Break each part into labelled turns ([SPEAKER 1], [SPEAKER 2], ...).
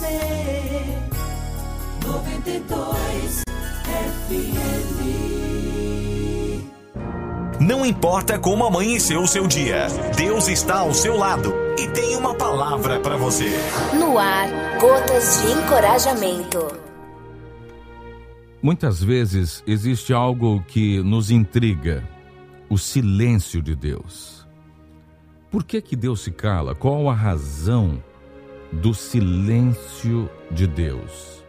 [SPEAKER 1] você. 92 FM.
[SPEAKER 2] Não importa como amanheceu o seu dia, Deus está ao seu lado e tem uma palavra para você.
[SPEAKER 3] No ar, gotas de encorajamento.
[SPEAKER 4] Muitas vezes existe algo que nos intriga: o silêncio de Deus. Por que, que Deus se cala? Qual a razão do silêncio de Deus?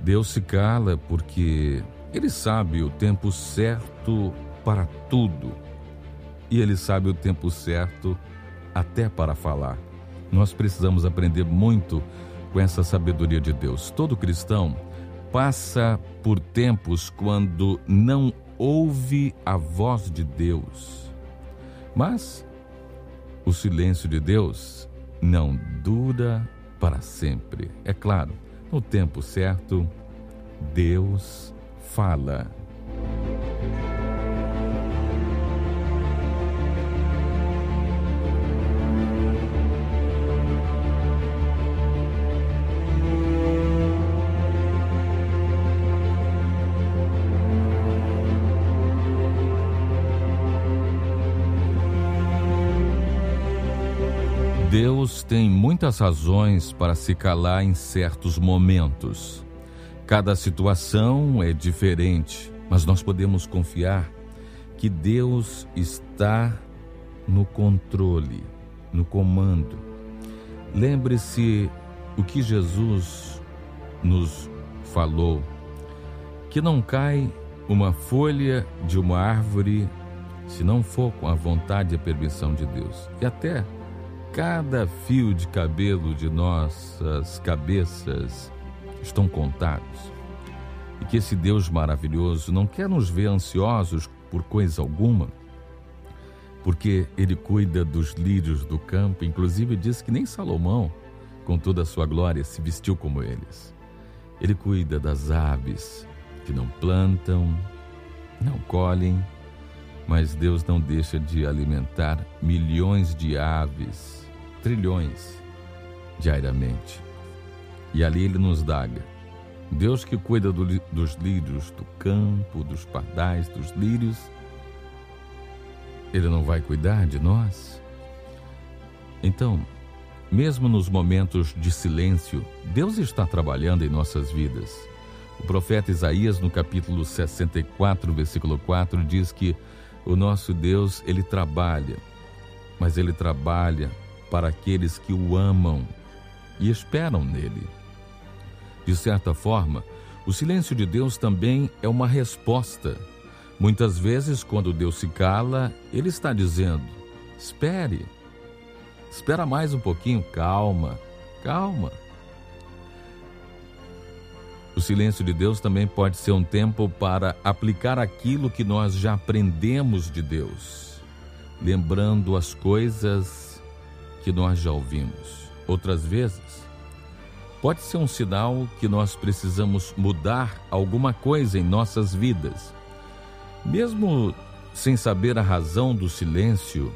[SPEAKER 4] Deus se cala porque Ele sabe o tempo certo para tudo. E Ele sabe o tempo certo até para falar. Nós precisamos aprender muito com essa sabedoria de Deus. Todo cristão passa por tempos quando não ouve a voz de Deus. Mas o silêncio de Deus não dura para sempre. É claro, no tempo certo, Deus fala. Deus tem muitas razões para se calar em certos momentos. Cada situação é diferente, mas nós podemos confiar que Deus está no controle, no comando. Lembre-se o que Jesus nos falou: que não cai uma folha de uma árvore se não for com a vontade e a permissão de Deus. E até cada fio de cabelo de nossas cabeças estão contados. E que esse Deus maravilhoso não quer nos ver ansiosos por coisa alguma, porque ele cuida dos lírios do campo, inclusive diz que nem Salomão, com toda a sua glória, se vestiu como eles. Ele cuida das aves que não plantam, não colhem, mas Deus não deixa de alimentar milhões de aves trilhões diariamente. E ali ele nos dá Deus que cuida do, dos lírios do campo, dos pardais, dos lírios, ele não vai cuidar de nós? Então, mesmo nos momentos de silêncio, Deus está trabalhando em nossas vidas. O profeta Isaías, no capítulo 64, versículo 4, diz que o nosso Deus, ele trabalha, mas ele trabalha para aqueles que o amam e esperam nele. De certa forma, o silêncio de Deus também é uma resposta. Muitas vezes, quando Deus se cala, Ele está dizendo: espere, espera mais um pouquinho, calma, calma. O silêncio de Deus também pode ser um tempo para aplicar aquilo que nós já aprendemos de Deus, lembrando as coisas que nós já ouvimos. Outras vezes, pode ser um sinal que nós precisamos mudar alguma coisa em nossas vidas. Mesmo sem saber a razão do silêncio,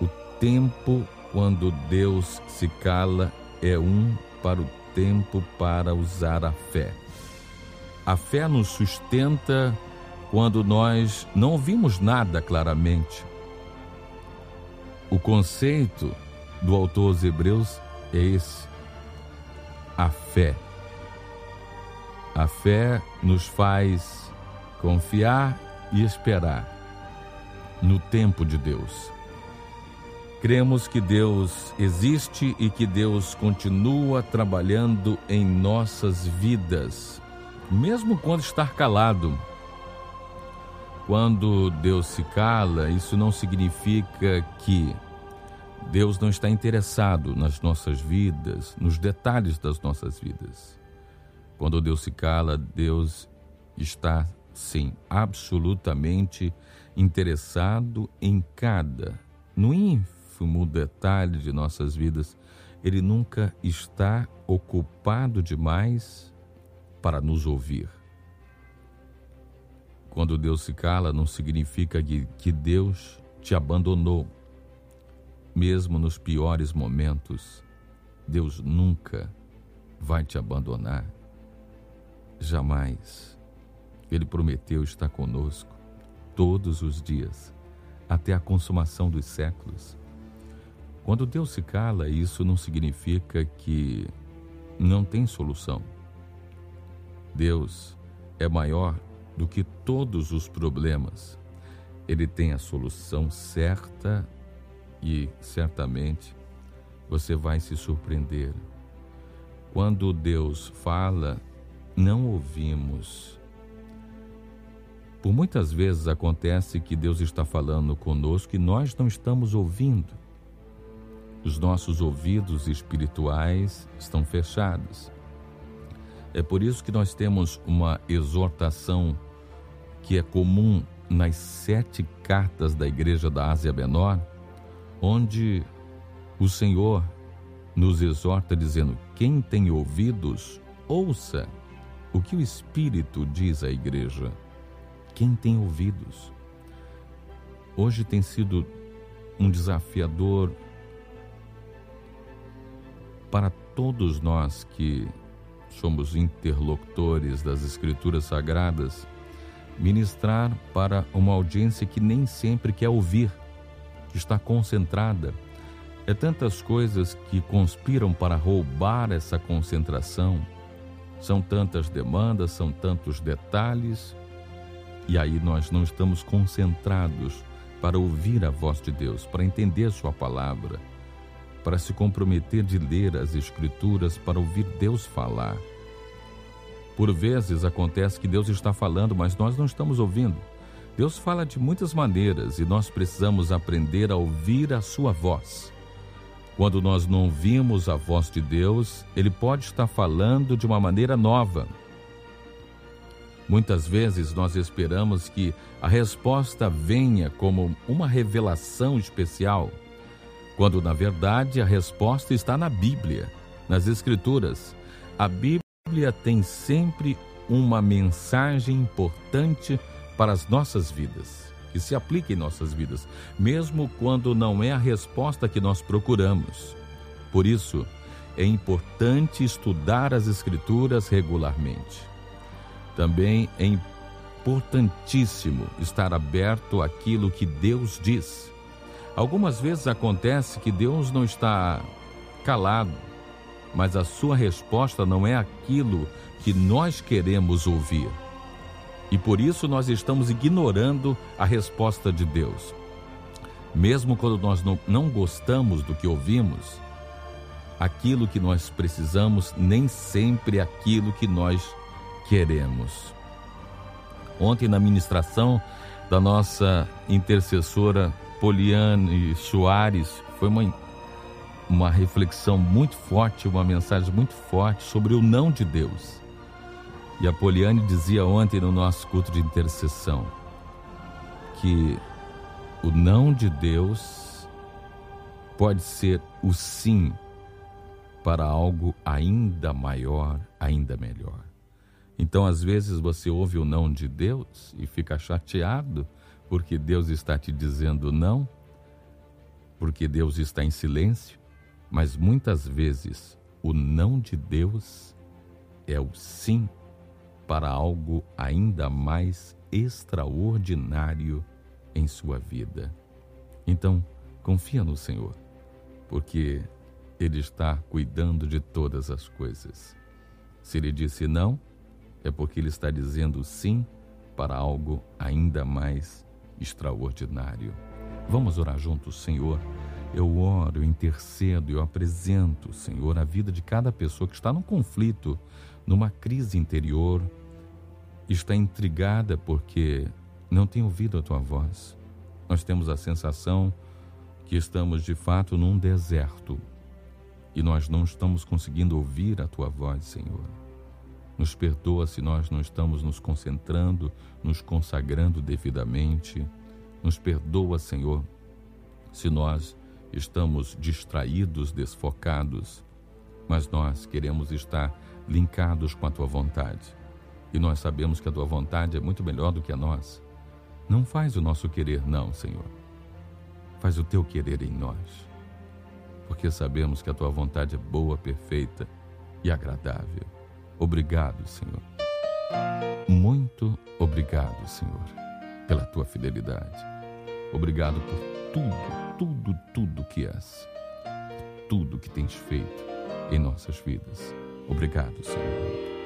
[SPEAKER 4] o tempo quando Deus se cala é um para o tempo para usar a fé. A fé nos sustenta quando nós não vimos nada claramente. O conceito do autor aos Hebreus é esse: a fé. A fé nos faz confiar e esperar no tempo de Deus. Cremos que Deus existe e que Deus continua trabalhando em nossas vidas, mesmo quando está calado. Quando Deus se cala, isso não significa que Deus não está interessado nas nossas vidas, nos detalhes das nossas vidas. Quando Deus se cala, Deus está, sim, absolutamente interessado em cada, no ínfimo detalhe de nossas vidas. Ele nunca está ocupado demais para nos ouvir. Quando Deus se cala, não significa que, que Deus te abandonou mesmo nos piores momentos, Deus nunca vai te abandonar. Jamais. Ele prometeu estar conosco todos os dias, até a consumação dos séculos. Quando Deus se cala, isso não significa que não tem solução. Deus é maior do que todos os problemas. Ele tem a solução certa e certamente você vai se surpreender. Quando Deus fala, não ouvimos. Por muitas vezes acontece que Deus está falando conosco e nós não estamos ouvindo. Os nossos ouvidos espirituais estão fechados. É por isso que nós temos uma exortação que é comum nas sete cartas da Igreja da Ásia Menor, onde o Senhor nos exorta dizendo: quem tem ouvidos, ouça o que o Espírito diz à igreja. Quem tem ouvidos. Hoje tem sido um desafiador para todos nós que somos interlocutores das Escrituras Sagradas, ministrar para uma audiência que nem sempre quer ouvir, está concentrada. É tantas coisas que conspiram para roubar essa concentração, são tantas demandas, são tantos detalhes, e aí nós não estamos concentrados para ouvir a voz de Deus, para entender Sua palavra para se comprometer de ler as Escrituras para ouvir Deus falar. Por vezes acontece que Deus está falando, mas nós não estamos ouvindo. Deus fala de muitas maneiras e nós precisamos aprender a ouvir a sua voz. Quando nós não ouvimos a voz de Deus, Ele pode estar falando de uma maneira nova. Muitas vezes nós esperamos que a resposta venha como uma revelação especial quando na verdade a resposta está na Bíblia, nas Escrituras. A Bíblia tem sempre uma mensagem importante para as nossas vidas, que se aplica em nossas vidas, mesmo quando não é a resposta que nós procuramos. Por isso, é importante estudar as Escrituras regularmente. Também é importantíssimo estar aberto àquilo que Deus diz Algumas vezes acontece que Deus não está calado, mas a sua resposta não é aquilo que nós queremos ouvir. E por isso nós estamos ignorando a resposta de Deus. Mesmo quando nós não, gostamos do que ouvimos, aquilo que nós precisamos nem sempre é aquilo que nós queremos. Ontem, na ministração da nossa intercessora Poliane Soares, foi uma, uma reflexão muito forte, uma mensagem muito forte sobre o não de Deus. E a Poliane dizia ontem no nosso culto de intercessão que o não de Deus pode ser o sim para algo ainda maior, ainda melhor. Então, às vezes, você ouve o não de Deus e fica chateado porque Deus está te dizendo não, porque Deus está em silêncio, mas muitas vezes o não de Deus é o sim para algo ainda mais extraordinário em sua vida. Então, confia no Senhor, porque Ele está cuidando de todas as coisas. Se Ele disse não, é porque Ele está dizendo sim para algo ainda mais extraordinário. Vamos orar juntos, Senhor. Eu oro, eu intercedo, eu apresento, Senhor, a vida de cada pessoa que está num conflito, numa crise interior, está intrigada porque não tem ouvido a tua voz. Nós temos a sensação que estamos de fato num deserto e nós não estamos conseguindo ouvir a tua voz, Senhor. Nos perdoa se nós não estamos nos concentrando, nos consagrando devidamente. Nos perdoa, Senhor, se nós estamos distraídos, desfocados, mas nós queremos estar linkados com a tua vontade. E nós sabemos que a tua vontade é muito melhor do que a nossa. Não faz o nosso querer, não, Senhor. Faz o teu querer em nós. Porque sabemos que a tua vontade é boa, perfeita e agradável. Obrigado, Senhor. Muito obrigado, Senhor, pela tua fidelidade. Obrigado por tudo, tudo, tudo que és. Tudo que tens feito em nossas vidas. Obrigado, Senhor.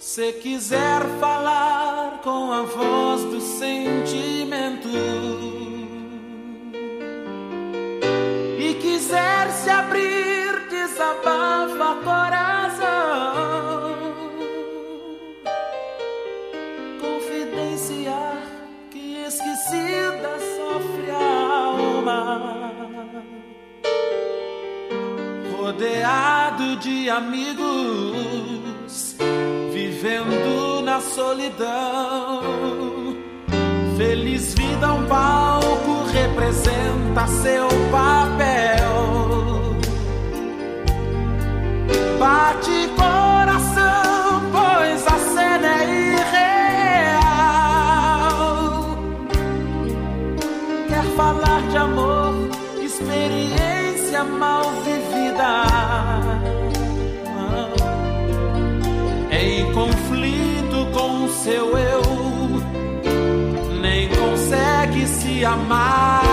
[SPEAKER 5] Se quiser falar com a voz do sentimento e quiser se abrir, desabafa coração. Confidenciar que esquecida sofre a alma. Rodeado de amigos, vivendo na solidão. Feliz vida, um palco representa seu papel. Seu eu, nem consegue se amar.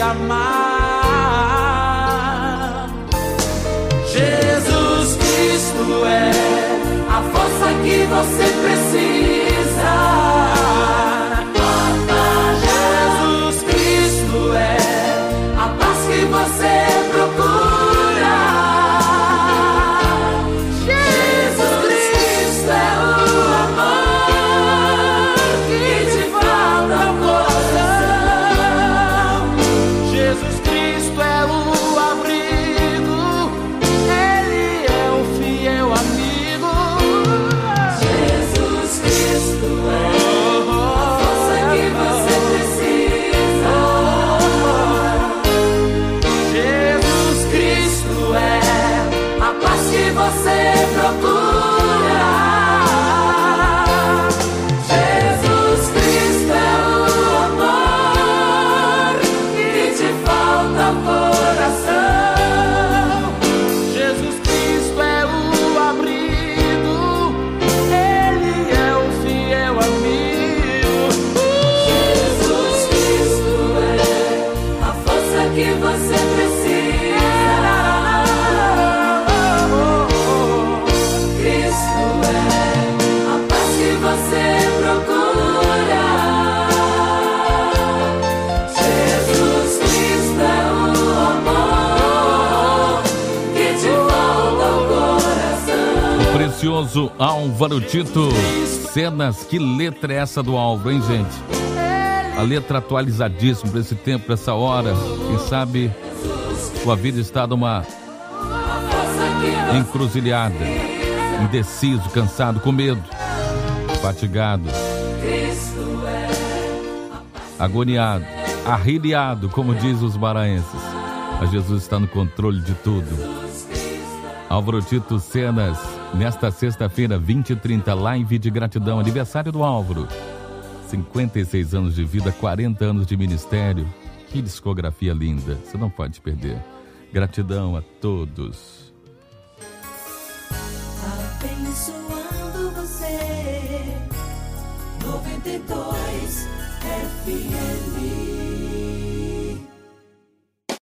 [SPEAKER 5] Amar. Jesus Cristo é a força que você precisa.
[SPEAKER 4] Precioso Álvaro Tito. Cenas, que letra é essa do Álvaro, hein, gente? A letra atualizadíssima para esse tempo, para essa hora. Quem sabe sua vida está numa encruzilhada, indeciso, cansado, com medo, fatigado, agoniado, arriliado, como diz os maranhenses. Mas Jesus está no controle de tudo. Álvaro Tito Cenas, nesta sexta-feira, 20 e 30, live de gratidão, aniversário do Álvaro. 56 anos de vida, 40 anos de ministério. Que discografia linda, você não pode perder. Gratidão a todos.
[SPEAKER 5] Abençoando você. 92 FM.